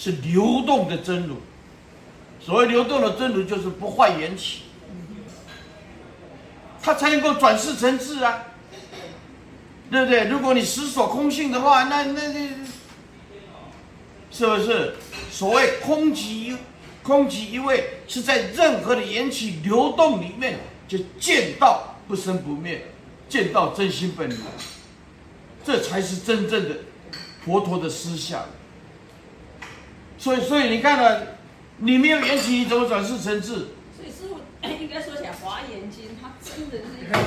是流动的真如。所谓流动的真如，就是不坏缘起，它才能够转世成智啊，对不对？如果你实所空性的话，那那那，是不是？所谓空寂，空即一味，是在任何的缘起流动里面，就见到不生不灭，见到真心本来，这才是真正的佛陀的思想。所以，所以你看呢？你没有缘起，你怎么转世成智？所以师傅 应该说起来，《华严经》它真的是一个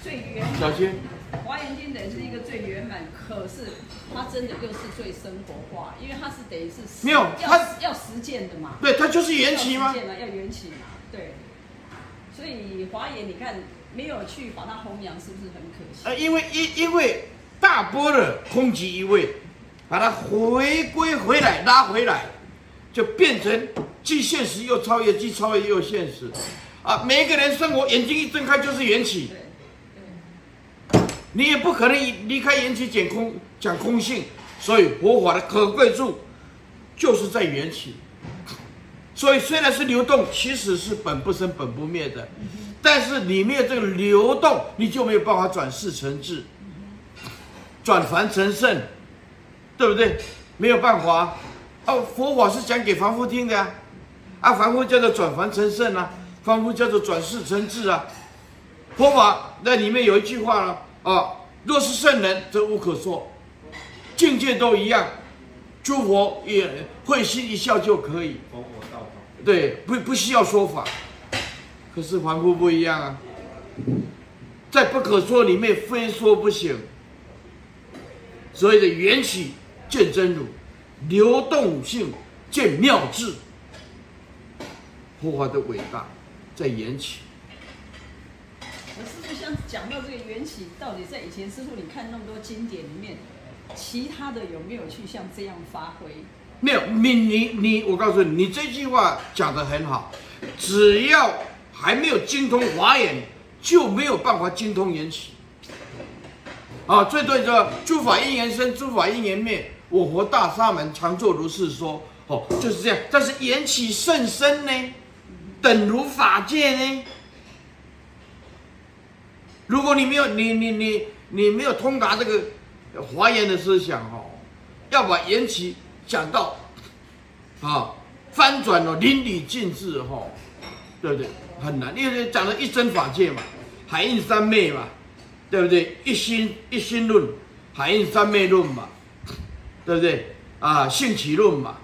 最最圆满。小心。《华严经》等于是一个最圆满，可是它真的又是最生活化，因为它是等于是没有它要实践的嘛。对，它就是缘起吗？要实践嘛，要缘起嘛。对。所以华严，你看没有去把它弘扬，是不是很可惜？呃，因为因因为大波的空寂一味，把它回归回来，拉回来。就变成既现实又超越，既超越又现实，啊！每一个人生活眼睛一睁开就是缘起，你也不可能离开缘起讲空讲空性，所以佛法的可贵处就是在缘起。所以虽然是流动，其实是本不生本不灭的，但是里面这个流动，你就没有办法转世成智，转凡成圣，对不对？没有办法啊。哦，佛法是讲给凡夫听的呀，啊，凡夫叫做转凡成圣啊，凡夫叫做转世成智啊。佛法那里面有一句话了啊，若是圣人，则无可说，境界都一样，诸佛也会心一笑就可以。佛佛道道，对，不不需要说法。可是凡夫不一样啊，在不可说里面非说不行。所谓的缘起见真如。流动性见妙智，佛法的伟大在缘起。我师父想讲到这个缘起，到底在以前师傅你看那么多经典里面，其他的有没有去像这样发挥？没有，你你你，我告诉你，你这句话讲得很好。只要还没有精通华严，就没有办法精通缘起。啊，最多叫诸法因缘生，诸法因缘灭。我佛大沙门常作如是说，哦，就是这样。但是缘起甚深呢，等如法界呢。如果你没有你你你你没有通达这个华严的思想哦，要把缘起讲到啊翻转了淋漓尽致哈，对不对？很难，因为讲了一真法界嘛，海印三昧嘛，对不对？一心一心论，海印三昧论嘛。对不对啊？性起论嘛，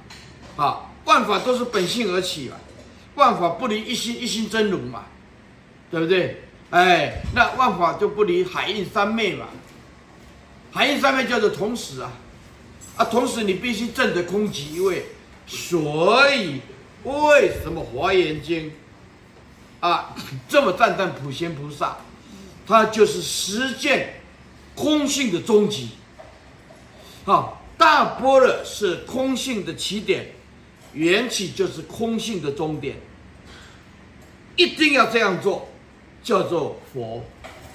啊，万法都是本性而起嘛，万法不离一心，一心真如嘛，对不对？哎，那万法就不离海印三昧嘛，海印三昧叫做同时啊，啊，同时你必须证得空即一味，所以为什么华严经啊 这么赞叹普贤菩萨，他就是实践空性的终极，啊。大波若是空性的起点，缘起就是空性的终点。一定要这样做，叫做佛。